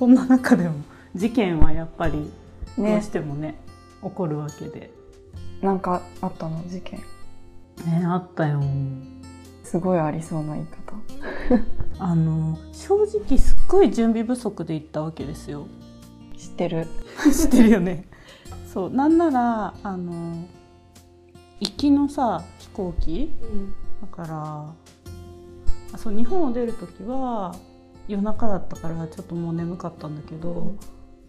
そんな中でも事件はやっぱりどうねしてもね起こるわけで。なんかあったの事件。ねあったよ。すごいありそうな言い方。あの正直すっごい準備不足で行ったわけですよ。知ってる。知ってるよね。そうなんならあの行きのさ飛行機。だからあそう日本を出る時は夜中だったからちょっともう眠かったんだけど、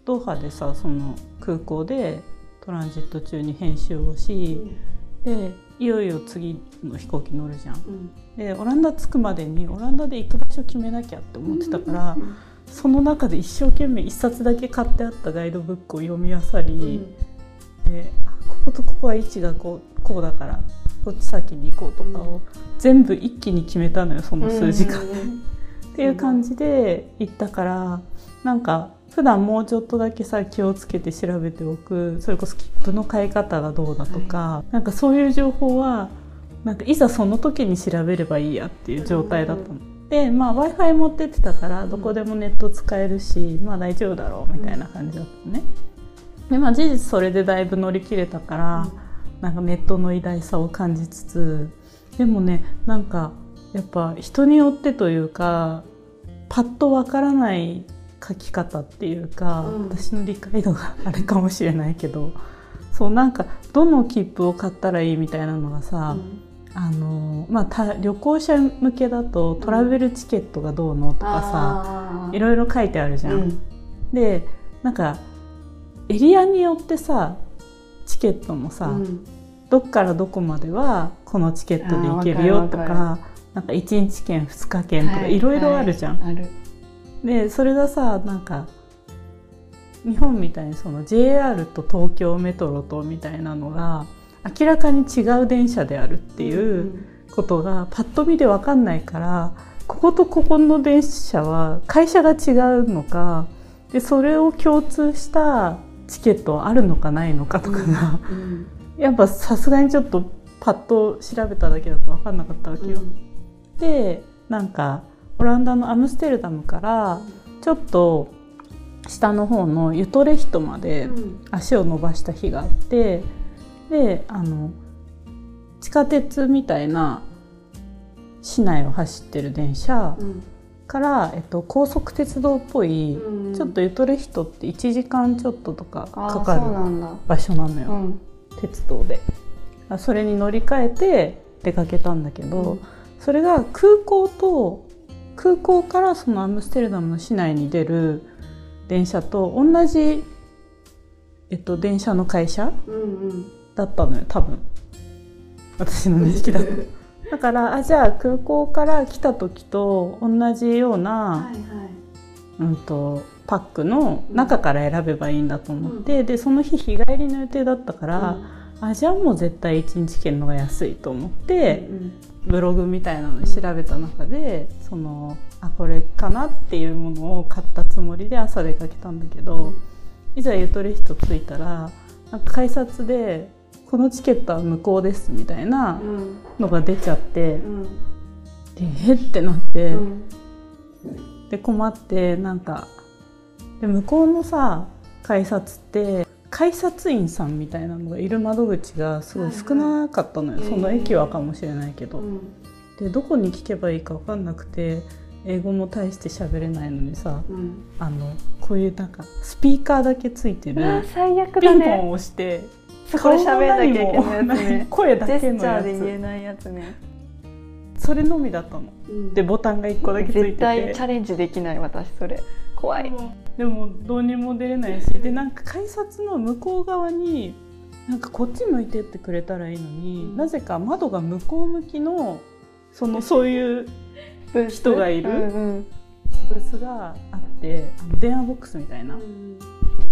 ドーハでさその空港でトランジット中に編集をし、でいよいよ次の飛行機乗るじゃん。でオランダ着くまでにオランダで行く場所決めなきゃって思ってたから、その中で一生懸命一冊だけ買ってあったガイドブックを読み漁り、であこことここは位置がこうこうだからこっち先に行こうとかを全部一気に決めたのよその数時間。で。っていう感じで行ったからなんか普段もうちょっとだけさ気をつけて調べておくそれこそ切符の買い方がどうだとか、なんかそういう情報はなんかいざその時に調べればいいやっていう状態だったの。でまあ w i f i 持ってってたからどこでもネット使えるし、まあ大丈夫だろうみたいな感じだったのね。でまあ事実それでだいぶ乗り切れたから、なんかネットの偉大さを感じつつでもねなんかやっぱ人によってというかパッとわからない書き方っていうか、うん。私の理解度があれかもしれないけどそうなんかどの切符を買ったらいいみたいなのがさ、あのまあた旅行者向けだとトラベルチケットがどうのとかさ、いろいろ書いてあるじゃん。でなんかエリアによってさチケットもさ、どっからどこまではこのチケットで行けるよとかなんか1日券2日券とかいろいろあるじゃん。あるでそれがさなんか日本みたいにその JR と東京メトロとみたいなのが明らかに違う電車であるっていうことがパッと見で分かんないからこことここの電車は会社が違うのかでそれを共通したチケットはあるのかないのかとかが、やっぱさすがにちょっとパッと調べただけだと分かんなかったわけよ。でなんかオランダのアムステルダムからちょっと下の方のユトレヒトまで足を伸ばした日があってであの地下鉄みたいな市内を走ってる電車から、えっと、高速鉄道っぽい、ちょっとユトレヒトって1時間ちょっととかかかる場所なのよ、うん。鉄道で。あそれに乗り換えて出かけたんだけど、それが空港と空港からそのアムステルダムの市内に出る電車と同じ、えっと、電車の会社だったのよ多分。私の認識だと。だからあじゃあ空港から来た時と同じような、うん、とパックの中から選べばいいんだと思って、でその日日帰りの予定だったから、あじゃあもう絶対1日券の方が安いと思って、ブログみたいなので調べた中でそのあこれかなっていうものを買ったつもりで朝出かけたんだけど、いざゆとり人着いたらなんか改札で「このチケットは無効です」みたいなのが出ちゃって、でえってなって。で困ってなんかで向こうのさ改札って改札員さんみたいなのがいる窓口がすごい少なかったのよ、はいはい。その駅はかもしれないけど、でどこに聞けばいいか分かんなくて英語も大して喋れないのにさあのこういうなんかスピーカーだけついてる最悪ピンポンを押してそこで喋らなきゃいけないやつ顔も何ねも声だけのやャーで言えつ。ないやつねそれのみだったの。でボタンが1個だけついてて。絶対チャレンジできない私それ。怖いでもどうにも出れないしでなんか改札の向こう側になんかこっち向いてってくれたらいいのに、なぜか窓が向こう向きのそのそういう人がいるうんブースがあってあの電話ボックスみたいな。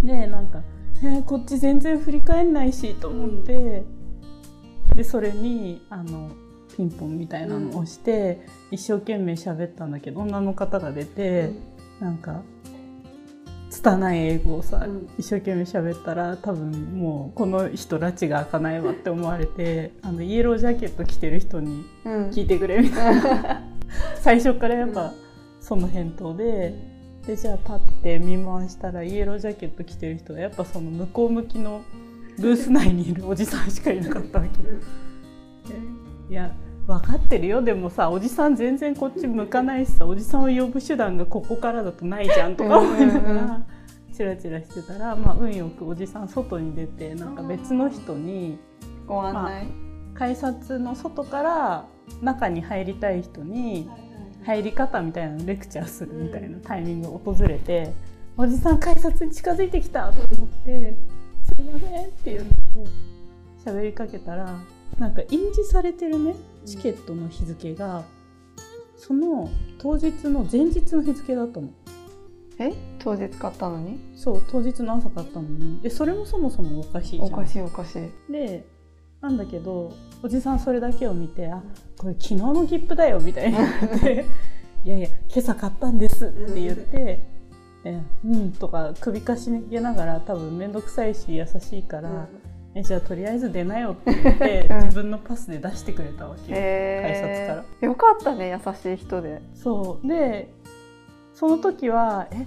でなんか「えーこっち全然振り返んないし」と思って、でそれにあのピンポンみたいなのを押して、一生懸命喋ったんだけど女の方が出て、なんか拙い英語をさ、うん。一生懸命喋ったら多分もうこの人拉致が開かないわって思われてあのイエロージャケット着てる人にうん。聞いてくれみたいな。最初からやっぱその返答ででじゃあ立って見回したらイエロージャケット着てる人はやっぱその向こう向きのブース内にいるおじさんしかいなかったわけ。いや分かってるよ。でもさおじさん全然こっち向かないしさおじさんを呼ぶ手段がここからだとないじゃんとか思いながらチラチラしてたら、まあ、運よくおじさん外に出てなんか別の人にご案内、まあ、改札の外から中に入りたい人に入り方みたいなのレクチャーするみたいなタイミングが訪れて「おじさん改札に近づいてきた!」と思って「すいません」って言って喋りかけたらなんか印字されてるねチケットの日付がその当日の前日の日付だったの。え？当日買ったのに？そう当日の朝買ったのにでそれもそもそもおかしいじゃんおかしいおかしいでなんだけどおじさんそれだけを見て「あこれ昨日の切符だよ」みたいに言って「いやいや今朝買ったんです」って言って「えうん」とか首かしげながら多分面倒くさいし優しいから。えじゃあとりあえず出なよって言って 自分のパスで出してくれたわけよ、改札から。よかったね優しい人で。そう。でその時はえ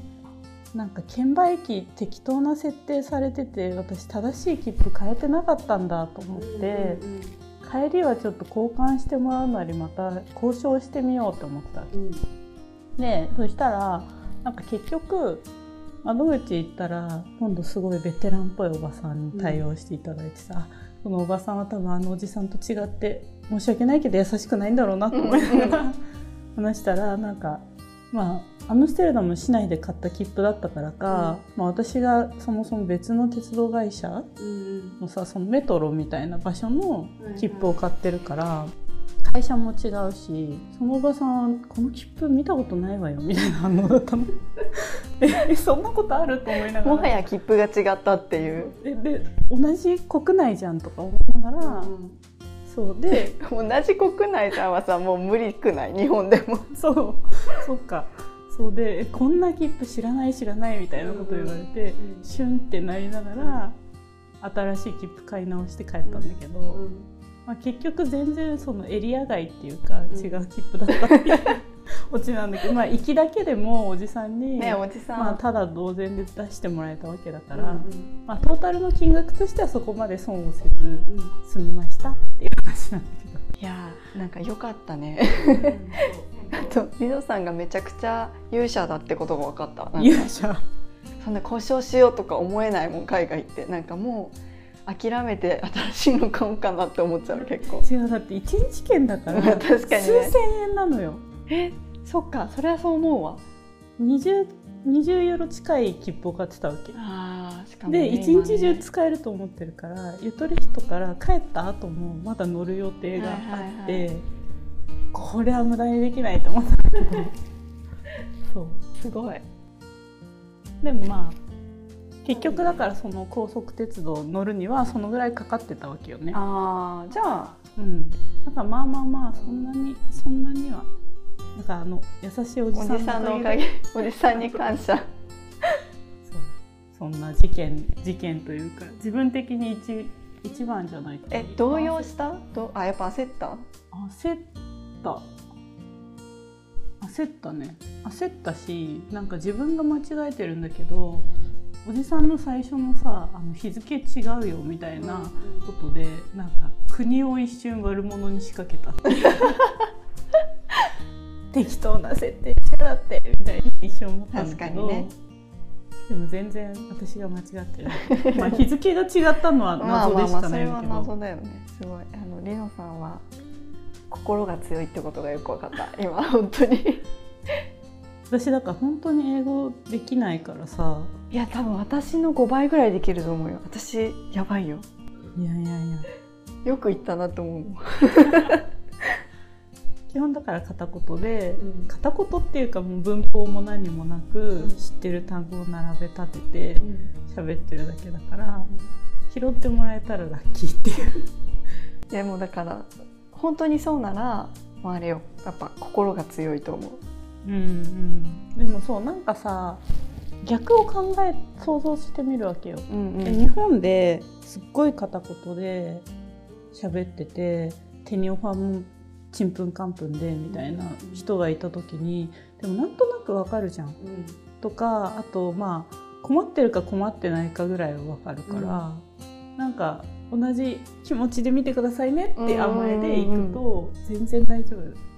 なんか券売機適当な設定されてて私正しい切符変えてなかったんだと思って、うんうん、帰りはちょっと交換してもらうなりまた交渉してみようと思った、うん、でそしたらなんか結局窓口行ったら今度すごいベテランっぽいおばさんに対応していただいてさ、うん、そのおばさんは多分あのおじさんと違って申し訳ないけど優しくないんだろうなと思いながら話したらなんかまあアムステルダム市内で買った切符だったからか、うん、まあ、私がそもそも別の鉄道会社のさそのメトロみたいな場所の切符を買ってるから、会社も違うしそのおばさんこの切符見たことないわよみたいな反応だったの。えそんなことあると思いながら。もはや切符が違ったっていう。でで同じ国内じゃんとか思いながら、うんそう。で同じ国内じゃんはさもう無理くない？日本でも。そう。そっか。そう。でこんな切符知らない知らないみたいなこと言われて、うんうん、シュンってなりながら、新しい切符買い直して帰ったんだけど、うん、まあ、結局全然そのエリア外っていうか違う切符だったっていう、オチなんだけど、まあ、行きだけでもおじさんに、ね、おじさんまあ、ただ同然で出してもらえたわけだから、うんうん、まあ、トータルの金額としてはそこまで損をせず済みましたっていう話なんだけど。いやーなんか良かったね。あとリノさんがめちゃくちゃ勇者だってことが分かった。勇者そんな交渉しようとか思えないもん海外ってなんかもう。諦めて新しいの買おうかなって思っちゃう結構。違うだって一日券だから 確かに、ね、数千円なのよ。えそっかそれはそう思うわ。20, 20ユーロ近い切符を買ってたわけ。あしかも、ね、で一日中使えると思ってるからゆとり人から帰った後もまだ乗る予定があって、はいはいはい、これは無駄にできないと思った そう。すごい。でもまあ結局だからその高速鉄道乗るにはそのぐらいかかってたわけよね。ああじゃあうん。だからまあまあまあそんなにそんなにはなんかあの優しいおじさんのおかげ。おじさんに感謝。そう。そんな事件事件というか自分的に一一番じゃないえ動揺した？どあやっぱ焦った？焦った。焦ったね。焦ったしなんか自分が間違えてるんだけどおじさんの最初のさあの日付違うよみたいなことでなんか国を一瞬悪者に仕掛けた。適当な設定しやがってみたいに一瞬思ったんだけど、ね、でも全然私が間違ってるまあ日付が違ったのは 謎でしかないけど。まあまあ謎だよね。すごい。あのリノさんは心が強いってことがよく分かった。今本当に。私だから本当に英語できないからさいや多分私の5倍ぐらいできると思うよ。私やばいよ。いやいやいや。よく言ったなと思う。基本だから片言で、うん、片言っていうかもう文法も何もなく、知ってる単語を並べ立てて喋ってるだけだから、拾ってもらえたらラッキーっていう。でもだから本当にそうならあれよ。やっぱ心が強いと思う。うんうん。でもそうなんかさ逆を考え想像してみるわけよ、うんうん、日本ですっごい片言で喋ってて手にオファーもちんぷんかんぷんでみたいな人がいた時にでもなんとなくわかるじゃん、うん、とかあとまあ困ってるか困ってないかぐらいは分かるから、うん、なんか同じ気持ちで見てくださいねって甘えでいくと全然大丈夫。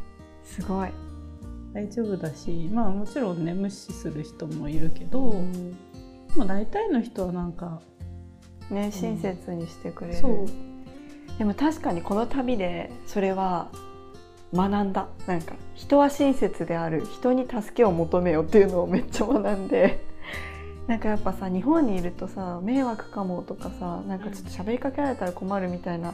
すごい大丈夫だしまあもちろんね無視する人もいるけど、うん、でも大体の人はなんかね親切にしてくれる、う。ん、でも確かにこの旅でそれは学んだ。なんか人は親切である。人に助けを求めようっていうのをめっちゃ学んで。なんかやっぱさ日本にいるとさ迷惑かもとかさなんかちょっと喋りかけられたら困るみたいな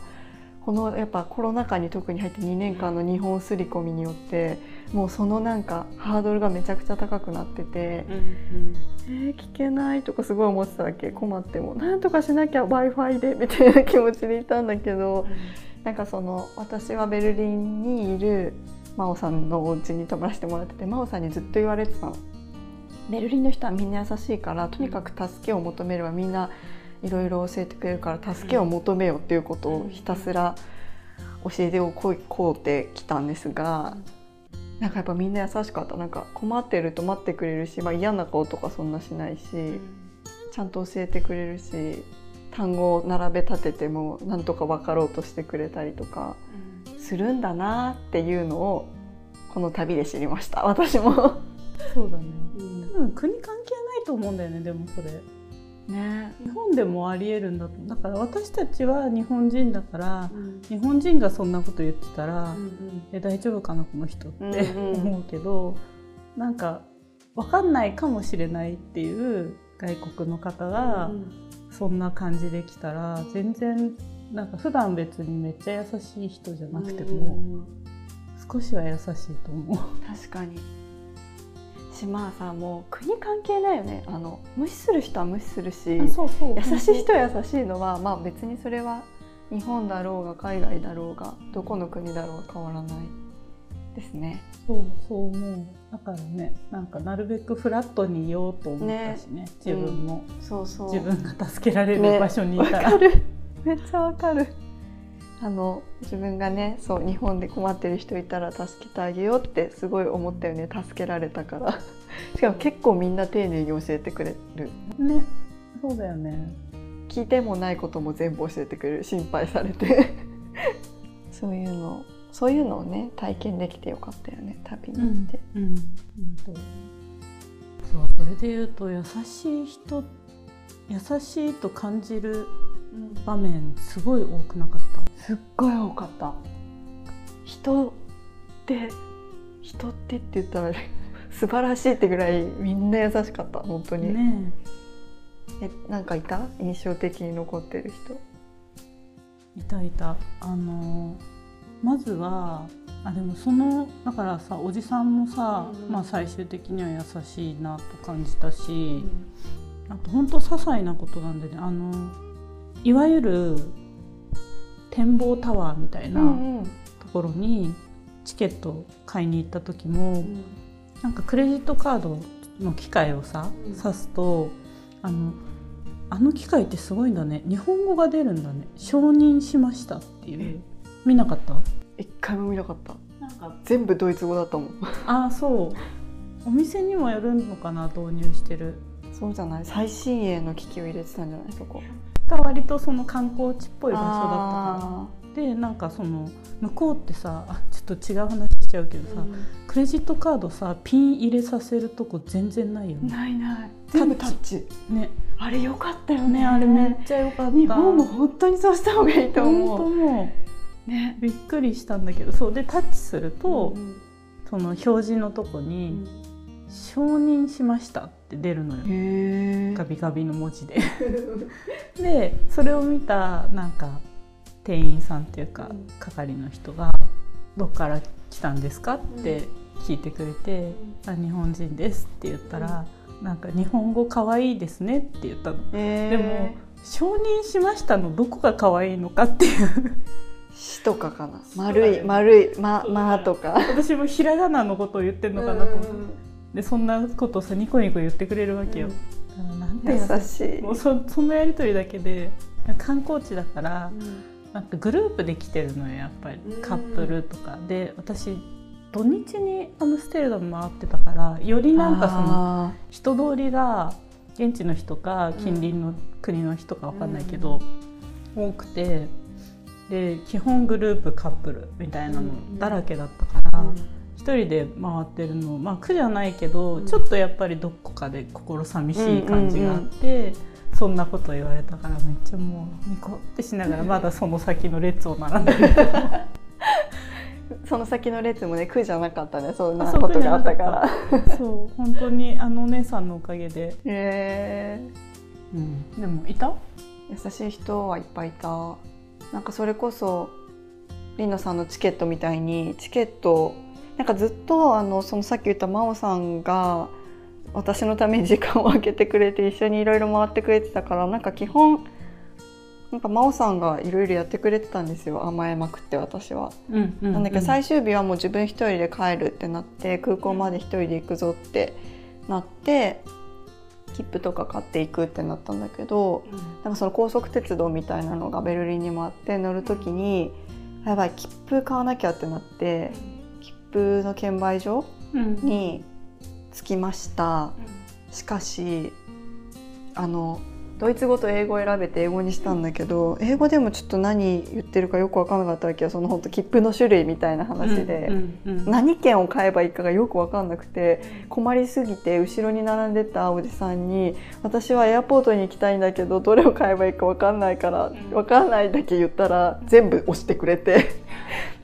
このやっぱコロナ禍に特に入って2年間の日本刷り込みによってもうそのなんかハードルがめちゃくちゃ高くなってて、うんうん、えー、聞けないとかすごい思ってたわけ。困っても。なんとかしなきゃ w i f i でみたいな 気持ちでいたんだけど、うん、なんかその私はベルリンにいる真央さんのお家に泊まらせてもらってて真央さんにずっと言われてたの。ベルリンの人はみんな優しいからとにかく助けを求めればみんないろいろ教えてくれるから助けを求めようっていうことをひたすら教えておこうってきたんですがなんかやっぱみんな優しかった。なんか困ってると待ってくれるし、まあ、嫌な顔とかそんなしないしちゃんと教えてくれるし単語を並べ立ててもなんとか分かろうとしてくれたりとかするんだなっていうのをこの旅で知りました。私も。そうだね、うん、多分国関係ないと思うんだよねでもそれ。ね、日本でもありえるんだと。だから私たちは日本人だから、うん、日本人がそんなこと言ってたら、うんうん、え大丈夫かなこの人って、うんうん、思うけどなんか分かんないかもしれないっていう外国の方がそんな感じで来たら全然なんか普段別にめっちゃ優しい人じゃなくても、少しは優しいと思う。確かにしまあさもう国関係ないよね。あの無視する人は無視するし優しい人は優しいのはまあ別にそれは日本だろうが海外だろうがどこの国だろうが変わらないですね。そうそう思う。だからねなんかなるべくフラットにいようと思ったしね、ね、自分も、うん、そうそう。自分が助けられる場所にいたら、ね、めっちゃわかる。あの自分がねそう日本で困ってる人いたら助けてあげようってすごい思ったよね。助けられたから。しかも結構みんな丁寧に教えてくれる。ね。そうだよね。聞いてもないことも全部教えてくれる。心配されて。そういうの。そういうのをね体験できてよかったよね。旅に行って、うん、うん、そうそれで言うと優しい人優しいと感じる場面すごい多くなかった？すっごい多かった。人って人ってって言ったら 素晴らしいってぐらいみんな優しかった。本当に。ねえ。なんかいた？印象的に残ってる人。いたいた。あのまずはあでもそのだからさおじさんもさ、うん、まあ、最終的には優しいなと感じたし、うん、あと本当些細なことなんでねあのいわゆる展望タワーみたいなところにチケット買いに行った時も、うん、なんかクレジットカードの機械をさ、うん、指すとあのあの機械ってすごいんだね。日本語が出るんだね。承認しましたっていう。見なかった？一回も見なかった。なんか。全部ドイツ語だったもん。ああそう。お店にもよるのかな導入してる。そうじゃない？最新鋭の機器を入れてたんじゃない？そこが割とその観光地っぽい場所だったから。でなんかその向こうってさあちょっと違う話しちゃうけどさ、うん、クレジットカードさピン入れさせるとこ全然ないよね。ないない。全部タッチ。ね。あれよかったよね。あれめっちゃよかった。日本も本当にそうした方がいいと思う。本当もうね。びっくりしたんだけどそう。でタッチすると、うん、その表示のとこに、うん。承認しましたって出るのよ。ガビガビの文字で。でそれを見たなんか店員さんっていうか、係の人が「どっから来たんですか?」って聞いてくれて「あ日本人です」って言ったら「なんか日本語かわいいですね」って言ったの。でも承認しましたの？どこが可愛いのか？っていうしとかかな丸い丸いままとか。私もひらがなのことを言ってるのかなと思ってでそんなことさニコニコ言ってくれるわけよ、うん、なんて優しい。もうそそのやり取りだけで観光地だから、うん、なんかグループで来てるのよやっぱり、カップルとか。で私土日にアムステルダム回ってたからよりなんかその人通りが現地の人か近隣の国の人か分かんないけど、多くて。で基本グループカップルみたいなのだらけだったから。一人で回ってるのまあ苦じゃないけど、ちょっとやっぱりどこかで心寂しい感じがあって、そんなこと言われたからめっちゃもうニコってしながらまだその先の列を並んでる。その先の列もね苦じゃなかったね。そんなことがあったから。そう本当にあのお姉さんのおかげで。へえー、うん、でもいた？優しい人はいっぱいいた。なんかそれこそりなさんのチケットみたいにチケットなんかずっとあのそのさっき言った真央さんが私のために時間を空けてくれて一緒にいろいろ回ってくれてたから なんか基本なんか真央さんがいろいろやってくれてたんですよ甘えまくって私は。うんうんうん、なんだけど最終日はもう自分一人で帰るってなって空港まで一人で行くぞってなって切符とか買っていくってなったんだけど、うん、なんかその高速鉄道みたいなのがベルリンにもあって乗る時にやばい切符買わなきゃってなって切符の券売所に着きました。うん、しかしあのドイツ語と英語を選べて英語にしたんだけど英語でもちょっと何言ってるかよく分からなかったわけよその本当切符の種類みたいな話で、何券を買えばいいかがよく分かんなくて困りすぎて後ろに並んでたおじさんに「私はエアポートに行きたいんだけどどれを買えばいいか分かんないから分かんない」だけ言ったら全部押してくれて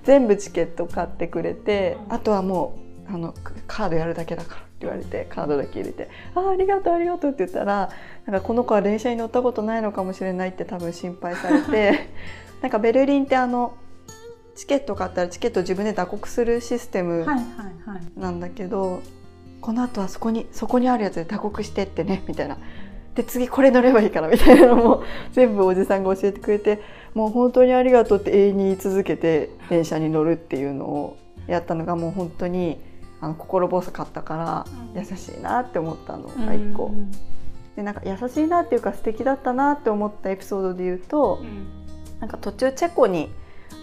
全部チケット買ってくれてあとはもうあのカードやるだけだから。って言われてカードだけ入れて「ああありがとうありがとう」って言ったらなんかこの子は電車に乗ったことないのかもしれないって多分心配されて なんかベルリンってあのチケット買ったらチケット自分で打刻するシステムなんだけど、はいはいはい、この後はそこにそこにあるやつで打刻してってねみたいな。で次これ乗ればいいからみたいなのも全部おじさんが教えてくれてもう本当にありがとうって永遠に言い続けて電車に乗るっていうのをやったのがもう本当にあの心細かったから優しいなって思ったのが一個。でなんか優しいなっていうか素敵だったなって思ったエピソードで言うと、うん、なんか途中チェコに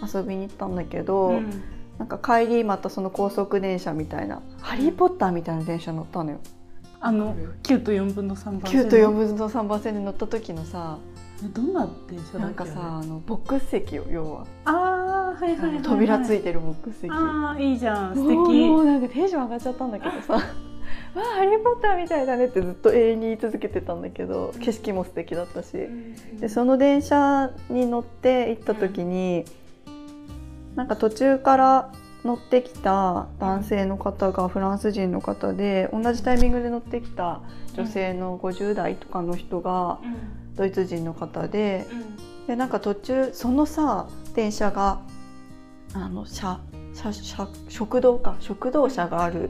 遊びに行ったんだけど、うん、なんか帰りまたその高速電車みたいな「ハリー・ポッター」みたいな電車乗ったのよ。あの9と4分の3番線9と4分の3番線で乗った時のさどんな電車なんかさあのボックス席よ要は。ああはいはい、はい、扉ついてるボックス席。ああいいじゃん。素敵。もうなんかテンション上がっちゃったんだけどさ。わあハリー・ポッターみたいだねってずっと永遠に言い続けてたんだけど景色も素敵だったし、でその電車に乗って行った時に、なんか途中から乗ってきた男性の方がフランス人の方で同じタイミングで乗ってきた女性の50代とかの人がドイツ人の方で,、でなんか途中そのさ電車があの車車車食堂か食堂車がある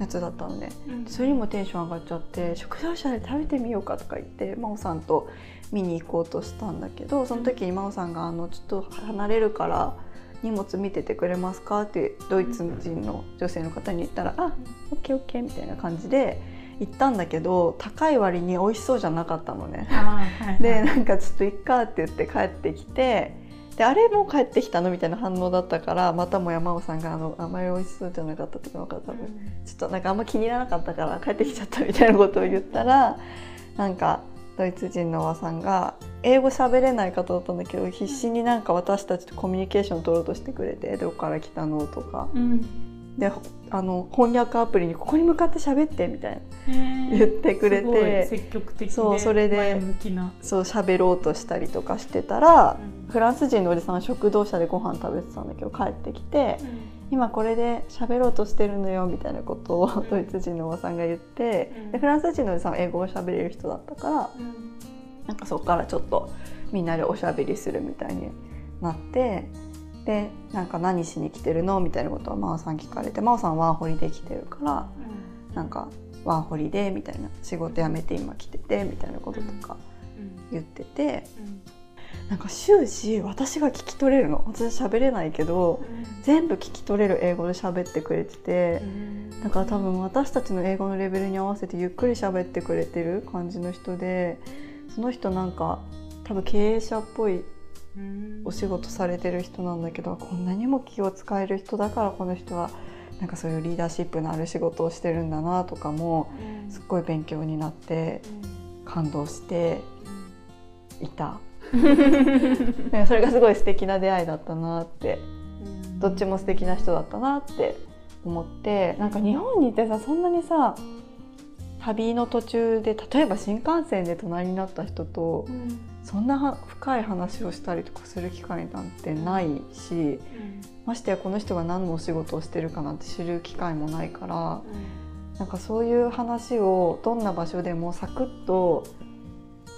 やつだったのね、うん、それにもテンション上がっちゃって食堂車で食べてみようかとか言って真央さんと見に行こうとしたんだけどその時に真央さんがあの「ちょっと離れるから荷物見ててくれますか?」ってドイツ人の女性の方に言ったら「あオッケーオッケー」みたいな感じで行ったんだけど高い割に美味しそうじゃなかったのね。はいはい、でなんかちょっといっかって言って帰ってきてであれも帰ってきたの？みたいな反応だったからまたも山尾さんがあのあまり美味しそうじゃなかったっていうのが多分、ちょっとなんかあんま気に入らなかったから帰ってきちゃったみたいなことを言ったらなんかドイツ人のおばさんが英語喋れない方だったんだけど必死になんか私たちとコミュニケーション取ろうとしてくれて「どこから来たの?」とか、うん、であの翻訳アプリに「ここに向かって喋って」みたいな。言ってくれて。積極的そうそれでそう喋ろうとしたりとかしてたら、うん、フランス人のおじさんは食堂車でご飯食べてたんだけど帰ってきて。うん今これで喋ろうとしてるのよみたいなことをドイツ人のおばさんが言って、でフランス人のおじさんは英語を喋れる人だったから、うん、なんかそこからちょっとみんなでおしゃべりするみたいになってでなんか何しに来てるのみたいなことを真央さん聞かれて真央さんワーホリで来てるから、うん、なんかワーホリでみたいな仕事辞めて今来ててみたいなこととか言ってて、なんか終始私が聞き取れるの。私喋れないけど、うん、全部聞き取れる英語で喋ってくれてて、うん、だから多分私たちの英語のレベルに合わせてゆっくり喋ってくれてる感じの人でその人なんか多分経営者っぽいお仕事されてる人なんだけどこんなにも気を使える人だからこの人はなんかそういうリーダーシップのある仕事をしてるんだなとかもすっごい勉強になって感動していた。それがすごい素敵な出会いだったなって。どっちも素敵な人だったなって思って。なんか日本にいてさそんなにさ旅の途中で例えば新幹線で隣になった人と、うん、そんな深い話をしたりとかする機会なんてないし、うん、ましてやこの人が何のお仕事をしてるかなんて知る機会もないから、うん、なんかそういう話をどんな場所でもサクッと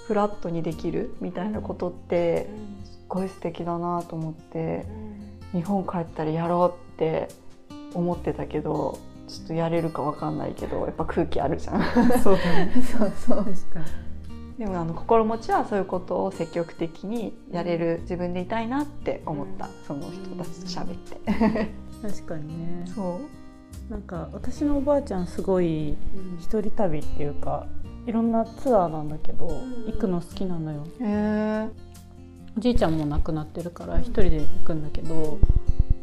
フラットにできるみたいなことってすっごい素敵だなと思って、日本帰ったらやろうって思ってたけどちょっとやれるかわかんないけどやっぱ空気あるじゃん。そうだね。そうそう。でもあの心持ちはそういうことを積極的にやれる自分でいたいなって思った、うん、その人たちと喋って。確かにね。そう。なんか私のおばあちゃんすごい一人旅っていうか、いろんなツアーなんだけど、行くの好きなのよ。へおじいちゃんも亡くなってるから一人で行くんだけど、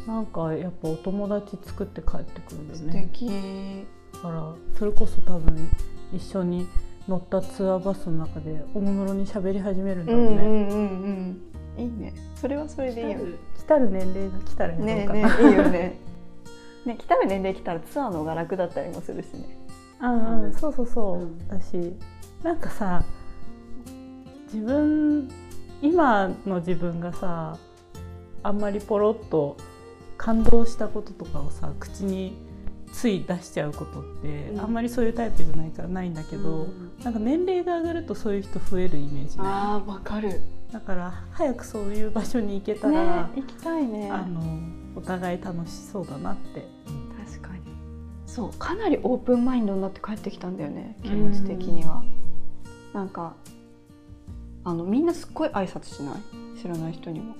なんかやっぱお友達作って帰ってくるんだよね。素敵。だからそれこそ多分一緒に乗ったツアーバスの中でおもむろに喋り始めるんだろうね、うんうんうんうん、いいね。それはそれでいいよ。来たる年齢が来たらねねねいいよね。ね来たる年齢来たらツアーの方が楽だったりもするしねああ、うん、そうそうそう、うん、私なんかさ自分今の自分がさあんまりポロッと感動したこととかをさ口につい出しちゃうことって、うん、あんまりそういうタイプじゃないからないんだけど、うん、なんか年齢が上がるとそういう人増えるイメージあわかる。だから早くそういう場所に行けたら、ね、行きたいね。あのお互い楽しそうだなって、そうかなりオープンマインドになって帰ってきたんだよね気持ち的には、うん、なんかあのみんなすっごい挨拶しない？知らない人にも。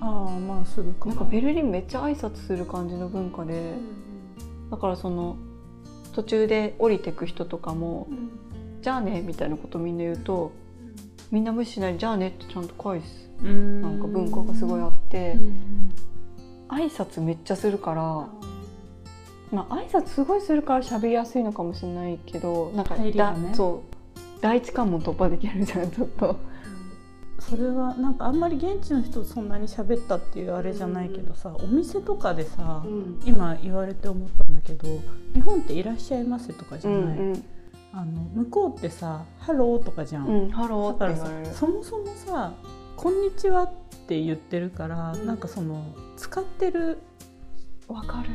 ああまあするかなんかベルリンめっちゃ挨拶する感じの文化で、だからその途中で降りてく人とかも「じゃあね」みたいなことみんな言うと、みんな無視しないで「じゃあね」ってちゃんと返す。なんか文化がすごいあって、挨拶めっちゃするから。まあ挨拶すごいするから喋りやすいのかもしれないけどなんかだ、ね、そう。第一関門突破できるじゃんちょっと。それはなんかあんまり現地の人そんなに喋ったっていうあれじゃないけどさ、お店とかでさ、うん、今言われて思ったんだけど日本って「いらっしゃいませ」とかじゃない、うんうん、あの向こうってさ「ハロー」とかじゃん、うん、ハローだからさそもそもさ「こんにちは」って言ってるから、うん、なんかその使ってるわかる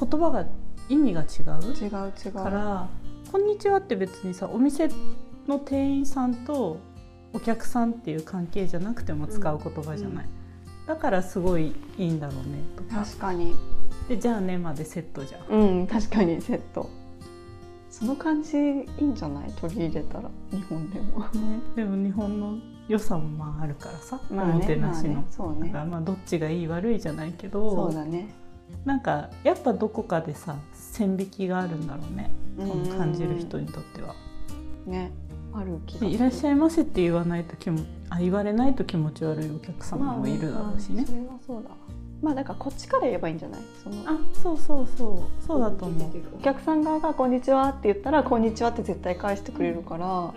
言葉が意味が違う？違う違う。から「こんにちは」って別にさお店の店員さんとお客さんっていう関係じゃなくても使う言葉じゃない、うん、だからすごいいいんだろうねとか。確かに。でじゃあねまでセットじゃん。うん確かにセット。その感じいいんじゃない？取り入れたら日本でも、ね、でも日本の良さもまああるからさ、まあね、おもてなしの、まあね、そうね、まあどっちがいい悪いじゃないけど。そうだねなんかやっぱどこかでさ線引きがあるんだろうね、この感じる人にとっては。ね。ある気がいらっしゃいませって言わないと気もあ言われないと気持ち悪いお客様もいるだろうしね。まあ、それはそうだ。まあだからこっちから言えばいいんじゃない？その。あそうそうそう。そうだと思う。お客さん側が「こんにちは」って言ったら「こんにちは」って絶対返してくれるから、うん。うん、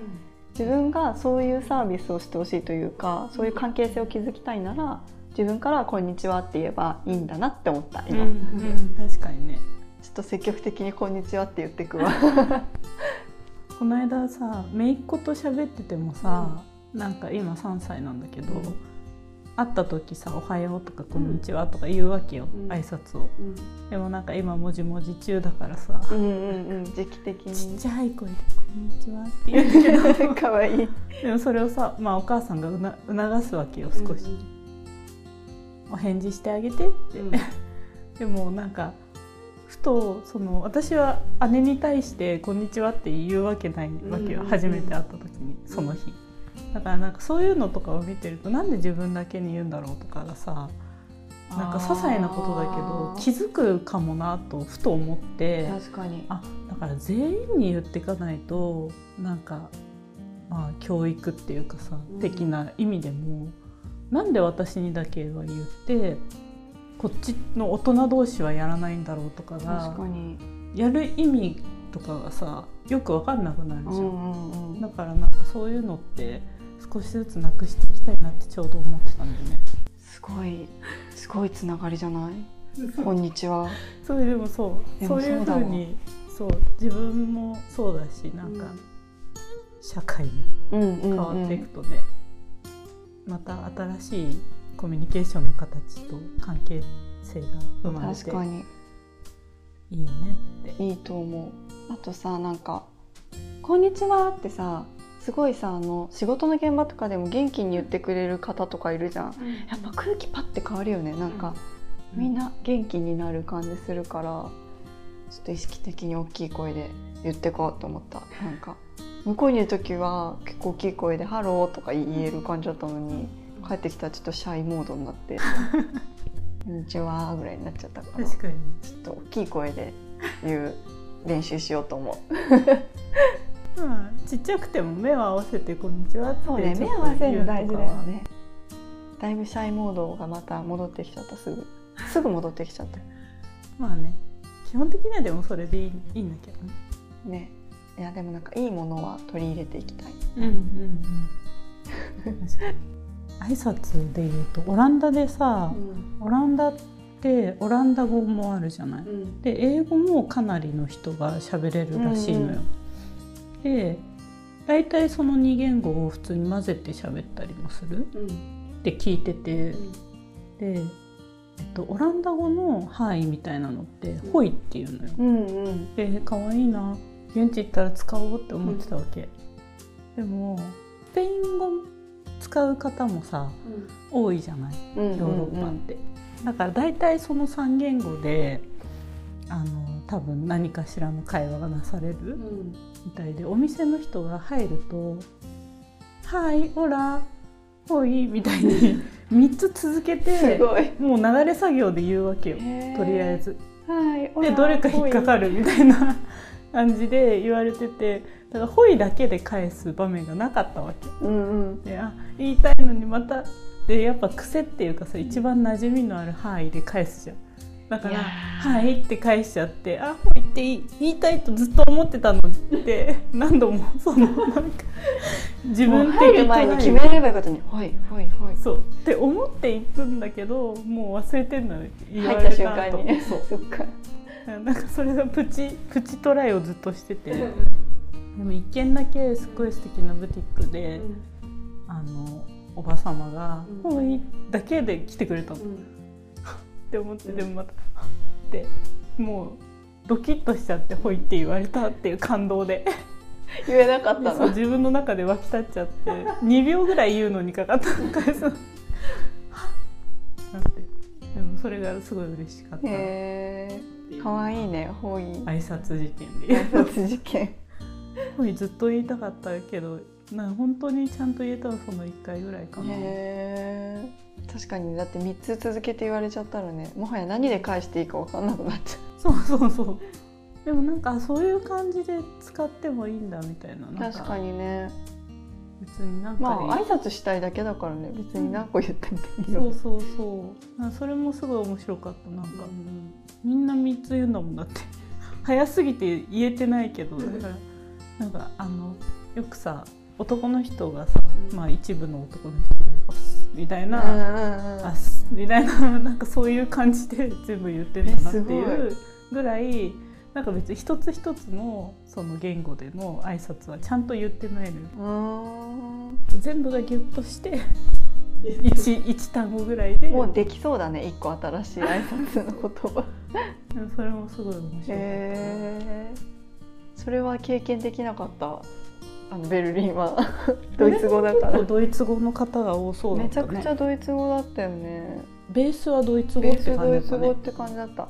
自分がそういうサービスをしてほしいというかそういう関係性を築きたいなら自分から「こんにちは」って言えばいいんだなって思った今、うんうん、確かにね。ちょっと積極的に「こんにちは」って言ってくわ。この間さ姪っ子と喋っててもさ、うん、なんか今3歳なんだけど、うん、会った時さ「おはよう」とか「こんにちは」とか言うわけよ、うん、挨拶を、うん、でもなんか今もじもじ中だからさ、うんうんうん、時期的に。ちっちゃい声で「こんにちは」って言うけど。かわいい。でもそれをさ、まあ、お母さんがうな促すわけよ少し、お返事してあげてって、でもなんかふとその私は姉に対して「こんにちは」って言うわけないわけよ、初めて会った時にその日。だからなんかそういうのとかを見てるとなんで自分だけに言うんだろうとかがさなんか些細なことだけど気づくかもなとふと思って。確かに。あだから全員に言っていかないとなんかまあ教育っていうかさ、的な意味でもなんで私にだけは言ってこっちの大人同士はやらないんだろうとかが確かに。やる意味とかがさよく分かんなくなるじゃん,、うんうんうん。だからなんかそういうのって少しずつなくしていきたいなってちょうど思ってたんだよね。すごい。すごいつながりじゃない？こんにちは。それでもそう。そういうふうにそう。自分もそうだしなんか、社会もうんうん、うん、変わっていくとね、また新しいコミュニケーションの形と関係性が生まれて確かに。いいよねって。いいと思う。あとさなんか「こんにちは」ってさすごいさあの仕事の現場とかでも元気に言ってくれる方とかいるじゃん。やっぱ空気パッて変わるよね。なんか、みんな元気になる感じするからちょっと意識的に大きい声で言ってこうと思った。なんか向こうにいる時は結構大きい声で「ハロー」とか言える感じだったのに帰ってきたらちょっとシャイモードになって「こんにちは」ぐらいになっちゃったから確かに。ちょっと大きい声で言う練習しようと思う。まあちっちゃくても目を合わせて「こんにちは」ってそうね目合わせるの大事だよね。だいぶシャイモードがまた戻ってきちゃった。すぐすぐ戻ってきちゃった。まあね。基本的にはでもそれでいいいいんだけどね。ねいやでもなんかいいものは取り入れていきたい。うんうんうん、挨拶で言うとオランダでさ、オランダってオランダ語もあるじゃない。で英語もかなりの人が喋れるらしいのよ。で大体その2言語を普通に混ぜて喋ったりもする？って聞いてて。で、えっと、オランダ語の「はい」みたいなのって「ほい」っていうのよ。うんうん。で可愛いな現地行ったら使おうって思ってたわけ、でもスペイン語使う方もさ多いじゃない？うんヨーロッパって、だから大体その3言語であの多分何かしらの会話がなされるみたいでお店の人が入ると「はいオラほい」みたいに 3つ続けすてごい。もう流れ作業で言うわけよ。とりあえず。はいでどれか引っかかるみたいな感じで言われててだから「ほい」だけで返す場面がなかったわけ。うんうん。であ言いたいのにまたでやっぱ癖っていうかさ一番馴染みのある「はい」で返すじゃん。だからいや「はい」って返しちゃって「あほい」って言い言いたいとずっと思ってたのって 何度もそのなんか自分的入る前に決めればよかったのにはいはいはい。そう。って思っていくんだけどもう忘れてんのよ。言わ入ったれた後瞬間に。そう。そっか なんかそれがプチプチトライをずっとしてて。でも一軒だけすごい素敵なブティックで、あのおば様が「うん。ほい」だけで来てくれたの、って思ってうん。でもまた「ってもうドキッとしちゃって「ほい」って言われたっていう感動で。言えなかったの？そう自分の中で湧き立っちゃって2秒ぐらい言うのにかかった。の返すのはっなんて。でもそれがすごい嬉しかったってへいう。えかわいいねほい挨拶事件で。挨拶事件。ほいずっと言いたかったけどな本当にちゃんと言えたのその1回ぐらいかな、へえ確かにだって3つ続けて言われちゃったらねもはや何で返していいか分かんなくなっちゃそうそうそう。でもなんかそういう感じで使ってもいいんだみたいな確かにね別になんかまあ挨拶したいだけだからね。別に何個言ってもいいよ、そうそうそう。なんかそれもすごい面白かった。なんか、みんな3つ言うんだもんだって。早すぎて言えてないけど。だからなんかあのよくさ男の人がさ、うん。まあ一部の男の人が「おっす」みたいなうんうんうんあっすみたいななんかそういう感じで全部言ってんだなっていえうぐらいなんか別に一つ一つのその言語での挨拶はちゃんと言ってないのよ全部がギュッとして 一一単語ぐらいで。もうできそうだね一個新しい挨拶の言葉。それもすごい面白い、へえそれは経験できなかった？あのベルリンは。ドイツ語だから。ドイツ語の方が多そうだったね。めちゃくちゃドイツ語だったよね。ベースはドイツ語って感じドイツ語っだったねて感じだった